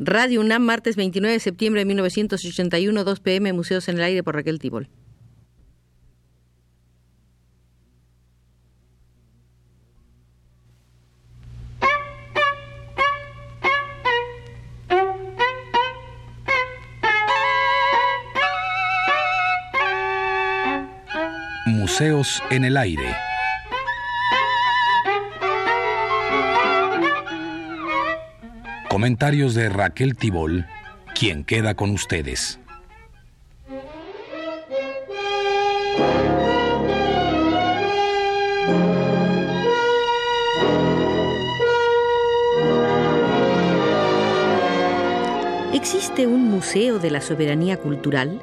Radio UNAM, martes 29 de septiembre de 1981, 2 pm, Museos en el Aire por Raquel Tibol. Museos en el Aire. Comentarios de Raquel Tibol, quien queda con ustedes. ¿Existe un museo de la soberanía cultural?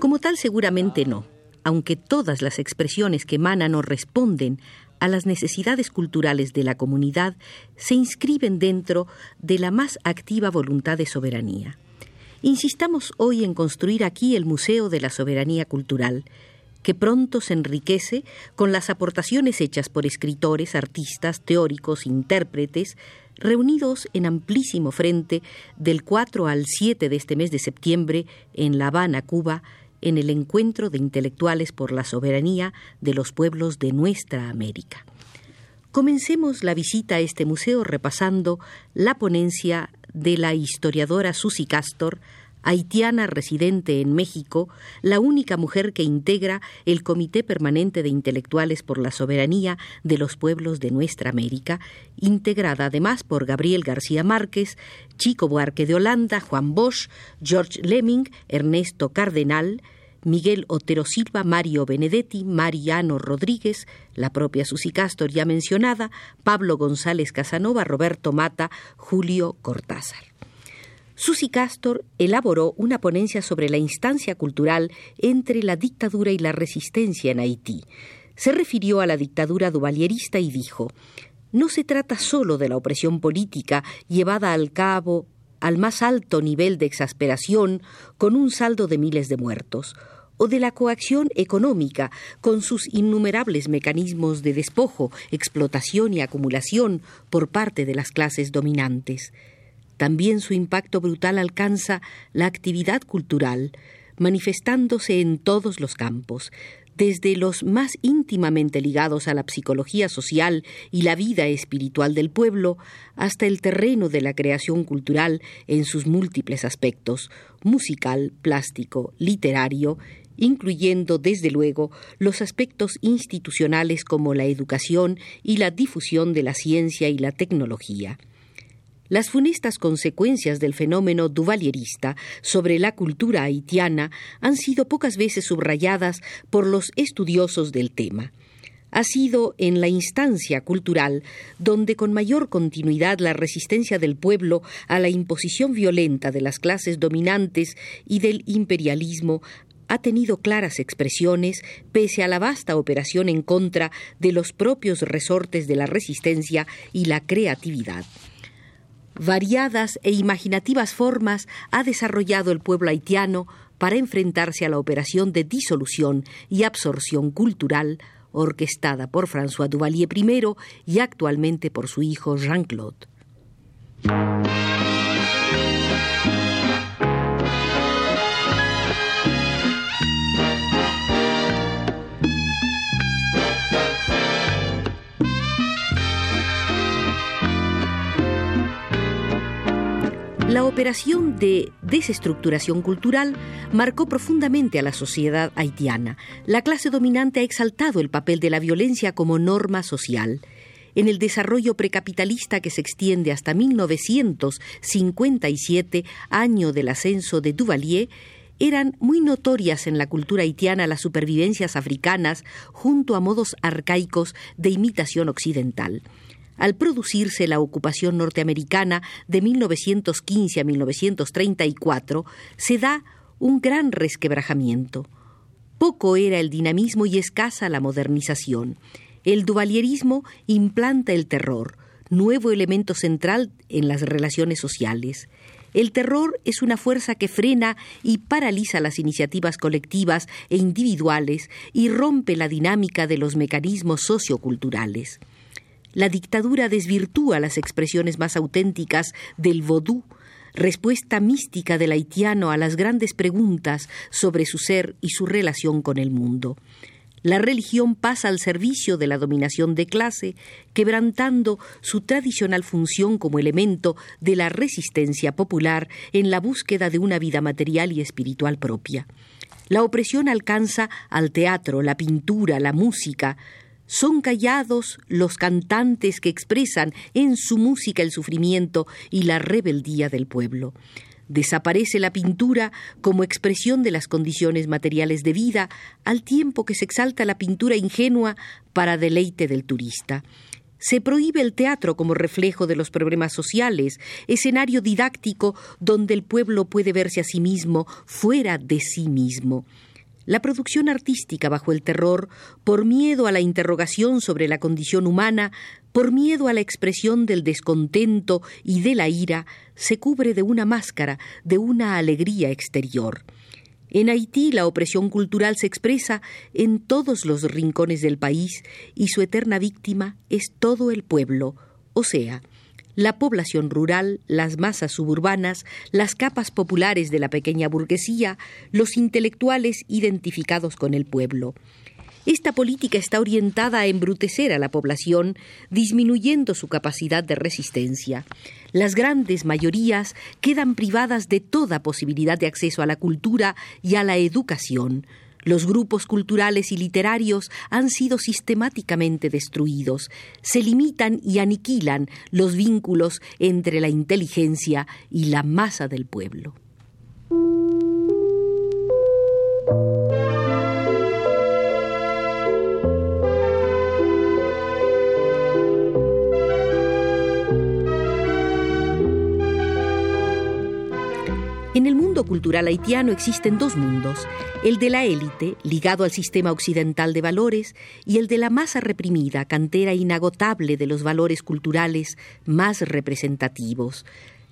Como tal seguramente no, aunque todas las expresiones que emanan o responden a las necesidades culturales de la comunidad se inscriben dentro de la más activa voluntad de soberanía. Insistamos hoy en construir aquí el Museo de la Soberanía Cultural, que pronto se enriquece con las aportaciones hechas por escritores, artistas, teóricos, intérpretes, reunidos en amplísimo frente del 4 al 7 de este mes de septiembre en La Habana, Cuba, en el encuentro de intelectuales por la soberanía de los pueblos de nuestra América. Comencemos la visita a este museo repasando la ponencia de la historiadora Susi Castor, haitiana residente en México, la única mujer que integra el Comité Permanente de Intelectuales por la Soberanía de los Pueblos de Nuestra América, integrada además por Gabriel García Márquez, Chico Buarque de Holanda, Juan Bosch, George Lemming, Ernesto Cardenal, Miguel Otero Silva, Mario Benedetti, Mariano Rodríguez, la propia Susi Castor ya mencionada, Pablo González Casanova, Roberto Mata, Julio Cortázar. Susi Castor elaboró una ponencia sobre la instancia cultural entre la dictadura y la resistencia en Haití. Se refirió a la dictadura duvalierista y dijo No se trata solo de la opresión política llevada al cabo al más alto nivel de exasperación con un saldo de miles de muertos o de la coacción económica, con sus innumerables mecanismos de despojo, explotación y acumulación por parte de las clases dominantes. También su impacto brutal alcanza la actividad cultural, manifestándose en todos los campos, desde los más íntimamente ligados a la psicología social y la vida espiritual del pueblo, hasta el terreno de la creación cultural en sus múltiples aspectos, musical, plástico, literario, incluyendo desde luego los aspectos institucionales como la educación y la difusión de la ciencia y la tecnología. Las funestas consecuencias del fenómeno duvalierista sobre la cultura haitiana han sido pocas veces subrayadas por los estudiosos del tema ha sido en la instancia cultural donde con mayor continuidad la resistencia del pueblo a la imposición violenta de las clases dominantes y del imperialismo ha tenido claras expresiones pese a la vasta operación en contra de los propios resortes de la resistencia y la creatividad. Variadas e imaginativas formas ha desarrollado el pueblo haitiano para enfrentarse a la operación de disolución y absorción cultural orquestada por François Duvalier I y actualmente por su hijo Jean-Claude. La operación de desestructuración cultural marcó profundamente a la sociedad haitiana. La clase dominante ha exaltado el papel de la violencia como norma social. En el desarrollo precapitalista que se extiende hasta 1957, año del ascenso de Duvalier, eran muy notorias en la cultura haitiana las supervivencias africanas junto a modos arcaicos de imitación occidental al producirse la ocupación norteamericana de 1915 a 1934, se da un gran resquebrajamiento. Poco era el dinamismo y escasa la modernización. El duvalierismo implanta el terror, nuevo elemento central en las relaciones sociales. El terror es una fuerza que frena y paraliza las iniciativas colectivas e individuales y rompe la dinámica de los mecanismos socioculturales la dictadura desvirtúa las expresiones más auténticas del vodú, respuesta mística del haitiano a las grandes preguntas sobre su ser y su relación con el mundo. La religión pasa al servicio de la dominación de clase, quebrantando su tradicional función como elemento de la resistencia popular en la búsqueda de una vida material y espiritual propia. La opresión alcanza al teatro, la pintura, la música, son callados los cantantes que expresan en su música el sufrimiento y la rebeldía del pueblo. Desaparece la pintura como expresión de las condiciones materiales de vida, al tiempo que se exalta la pintura ingenua para deleite del turista. Se prohíbe el teatro como reflejo de los problemas sociales, escenario didáctico donde el pueblo puede verse a sí mismo fuera de sí mismo. La producción artística bajo el terror, por miedo a la interrogación sobre la condición humana, por miedo a la expresión del descontento y de la ira, se cubre de una máscara, de una alegría exterior. En Haití la opresión cultural se expresa en todos los rincones del país y su eterna víctima es todo el pueblo, o sea, la población rural, las masas suburbanas, las capas populares de la pequeña burguesía, los intelectuales identificados con el pueblo. Esta política está orientada a embrutecer a la población, disminuyendo su capacidad de resistencia. Las grandes mayorías quedan privadas de toda posibilidad de acceso a la cultura y a la educación, los grupos culturales y literarios han sido sistemáticamente destruidos. Se limitan y aniquilan los vínculos entre la inteligencia y la masa del pueblo. En el mundo cultural haitiano existen dos mundos, el de la élite, ligado al sistema occidental de valores, y el de la masa reprimida, cantera inagotable de los valores culturales más representativos.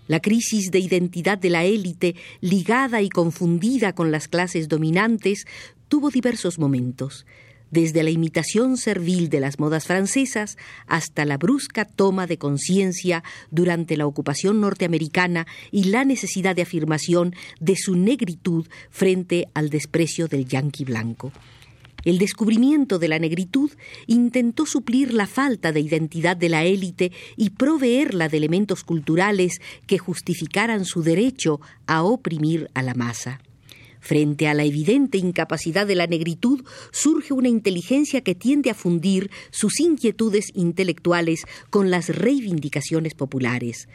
La crisis de identidad de la élite, ligada y confundida con las clases dominantes, tuvo diversos momentos desde la imitación servil de las modas francesas hasta la brusca toma de conciencia durante la ocupación norteamericana y la necesidad de afirmación de su negritud frente al desprecio del yanqui blanco. El descubrimiento de la negritud intentó suplir la falta de identidad de la élite y proveerla de elementos culturales que justificaran su derecho a oprimir a la masa. Frente a la evidente incapacidad de la negritud surge una inteligencia que tiende a fundir sus inquietudes intelectuales con las reivindicaciones populares.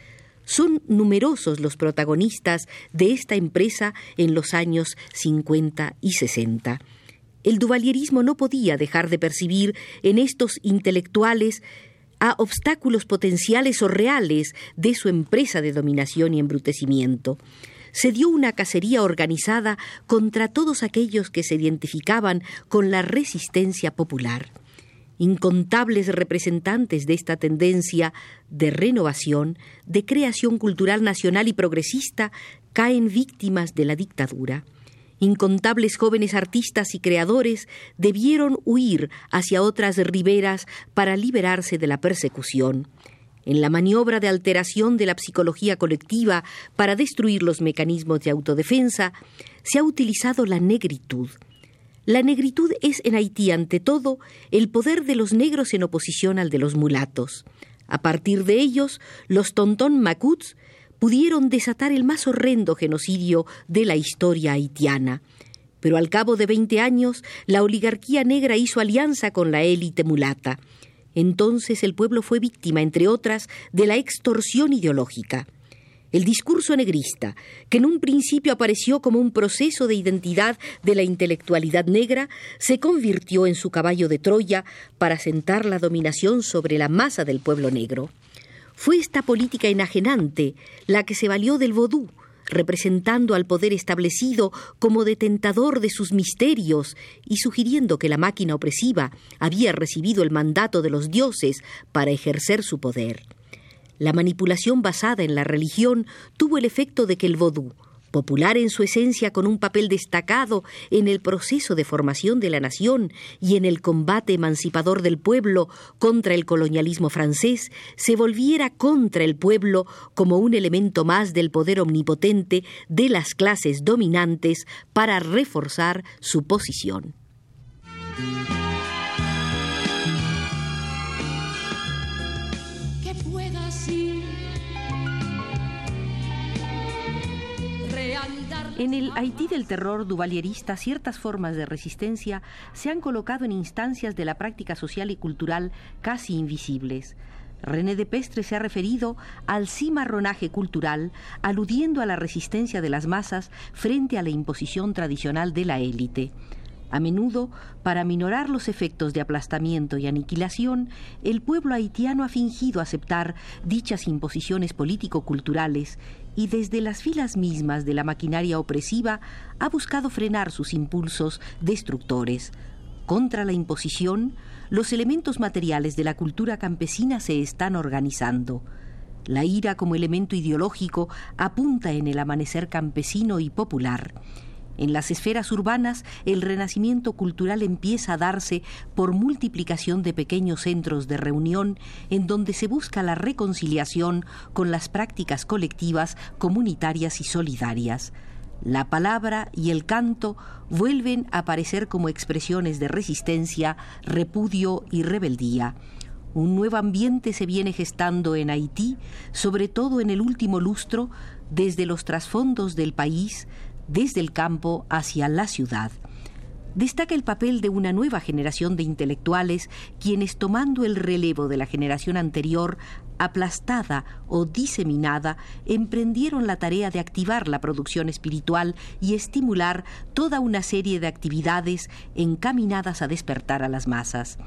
Son numerosos los protagonistas de esta empresa en los años 50 y 60. El duvalierismo no podía dejar de percibir en estos intelectuales a obstáculos potenciales o reales de su empresa de dominación y embrutecimiento se dio una cacería organizada contra todos aquellos que se identificaban con la resistencia popular. Incontables representantes de esta tendencia de renovación, de creación cultural nacional y progresista, caen víctimas de la dictadura. Incontables jóvenes artistas y creadores debieron huir hacia otras riberas para liberarse de la persecución en la maniobra de alteración de la psicología colectiva para destruir los mecanismos de autodefensa, se ha utilizado la negritud. La negritud es en Haití, ante todo, el poder de los negros en oposición al de los mulatos. A partir de ellos, los tontón macuts pudieron desatar el más horrendo genocidio de la historia haitiana. Pero al cabo de veinte años, la oligarquía negra hizo alianza con la élite mulata. Entonces el pueblo fue víctima, entre otras, de la extorsión ideológica. El discurso negrista, que en un principio apareció como un proceso de identidad de la intelectualidad negra, se convirtió en su caballo de Troya para sentar la dominación sobre la masa del pueblo negro. Fue esta política enajenante la que se valió del vodú, representando al poder establecido como detentador de sus misterios y sugiriendo que la máquina opresiva había recibido el mandato de los dioses para ejercer su poder. La manipulación basada en la religión tuvo el efecto de que el vodú, popular en su esencia con un papel destacado en el proceso de formación de la nación y en el combate emancipador del pueblo contra el colonialismo francés, se volviera contra el pueblo como un elemento más del poder omnipotente de las clases dominantes para reforzar su posición. En el Haití del terror duvalierista, ciertas formas de resistencia se han colocado en instancias de la práctica social y cultural casi invisibles. René de Pestre se ha referido al cimarronaje cultural, aludiendo a la resistencia de las masas frente a la imposición tradicional de la élite. A menudo, para minorar los efectos de aplastamiento y aniquilación, el pueblo haitiano ha fingido aceptar dichas imposiciones político-culturales y desde las filas mismas de la maquinaria opresiva ha buscado frenar sus impulsos destructores. Contra la imposición, los elementos materiales de la cultura campesina se están organizando. La ira como elemento ideológico apunta en el amanecer campesino y popular. En las esferas urbanas, el renacimiento cultural empieza a darse por multiplicación de pequeños centros de reunión en donde se busca la reconciliación con las prácticas colectivas, comunitarias y solidarias. La palabra y el canto vuelven a aparecer como expresiones de resistencia, repudio y rebeldía. Un nuevo ambiente se viene gestando en Haití, sobre todo en el último lustro, desde los trasfondos del país, desde el campo hacia la ciudad. Destaca el papel de una nueva generación de intelectuales quienes tomando el relevo de la generación anterior, aplastada o diseminada, emprendieron la tarea de activar la producción espiritual y estimular toda una serie de actividades encaminadas a despertar a las masas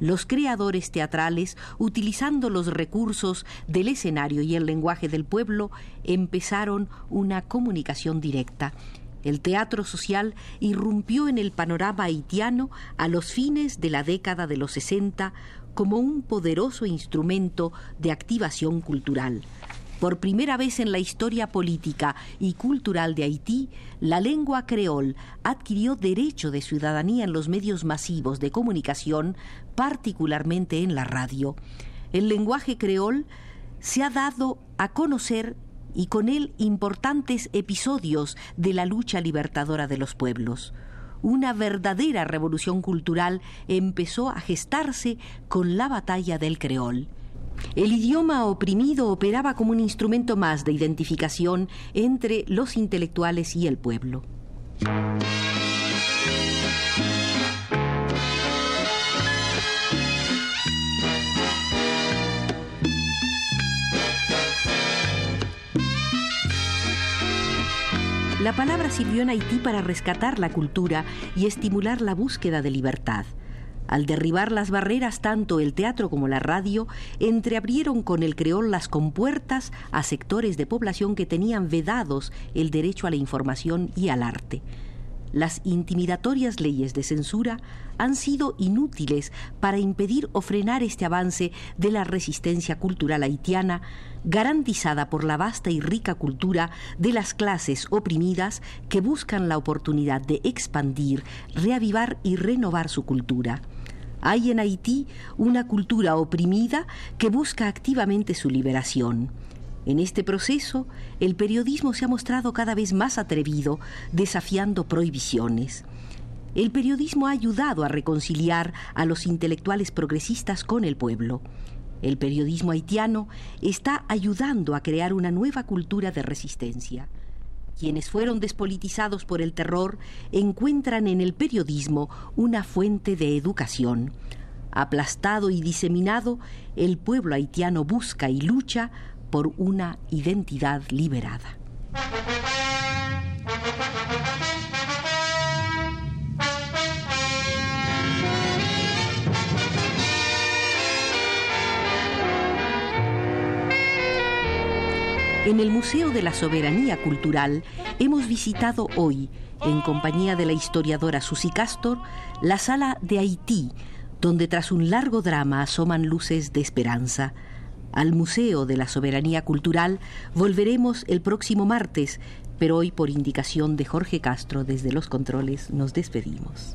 los creadores teatrales, utilizando los recursos del escenario y el lenguaje del pueblo, empezaron una comunicación directa. El teatro social irrumpió en el panorama haitiano a los fines de la década de los 60 como un poderoso instrumento de activación cultural. Por primera vez en la historia política y cultural de Haití, la lengua creol adquirió derecho de ciudadanía en los medios masivos de comunicación, particularmente en la radio. El lenguaje creol se ha dado a conocer y con él importantes episodios de la lucha libertadora de los pueblos. Una verdadera revolución cultural empezó a gestarse con la batalla del creol. El idioma oprimido operaba como un instrumento más de identificación entre los intelectuales y el pueblo. La palabra sirvió en Haití para rescatar la cultura y estimular la búsqueda de libertad. Al derribar las barreras, tanto el teatro como la radio entreabrieron con el creol las compuertas a sectores de población que tenían vedados el derecho a la información y al arte. Las intimidatorias leyes de censura han sido inútiles para impedir o frenar este avance de la resistencia cultural haitiana, garantizada por la vasta y rica cultura de las clases oprimidas que buscan la oportunidad de expandir, reavivar y renovar su cultura. Hay en Haití una cultura oprimida que busca activamente su liberación. En este proceso, el periodismo se ha mostrado cada vez más atrevido, desafiando prohibiciones. El periodismo ha ayudado a reconciliar a los intelectuales progresistas con el pueblo. El periodismo haitiano está ayudando a crear una nueva cultura de resistencia. Quienes fueron despolitizados por el terror encuentran en el periodismo una fuente de educación. Aplastado y diseminado, el pueblo haitiano busca y lucha por una identidad liberada. En el Museo de la Soberanía Cultural hemos visitado hoy, en compañía de la historiadora Susi Castor, la sala de Haití, donde tras un largo drama asoman luces de esperanza. Al Museo de la Soberanía Cultural volveremos el próximo martes, Pero hoy, por indicación de Jorge Castro desde los controles, nos despedimos.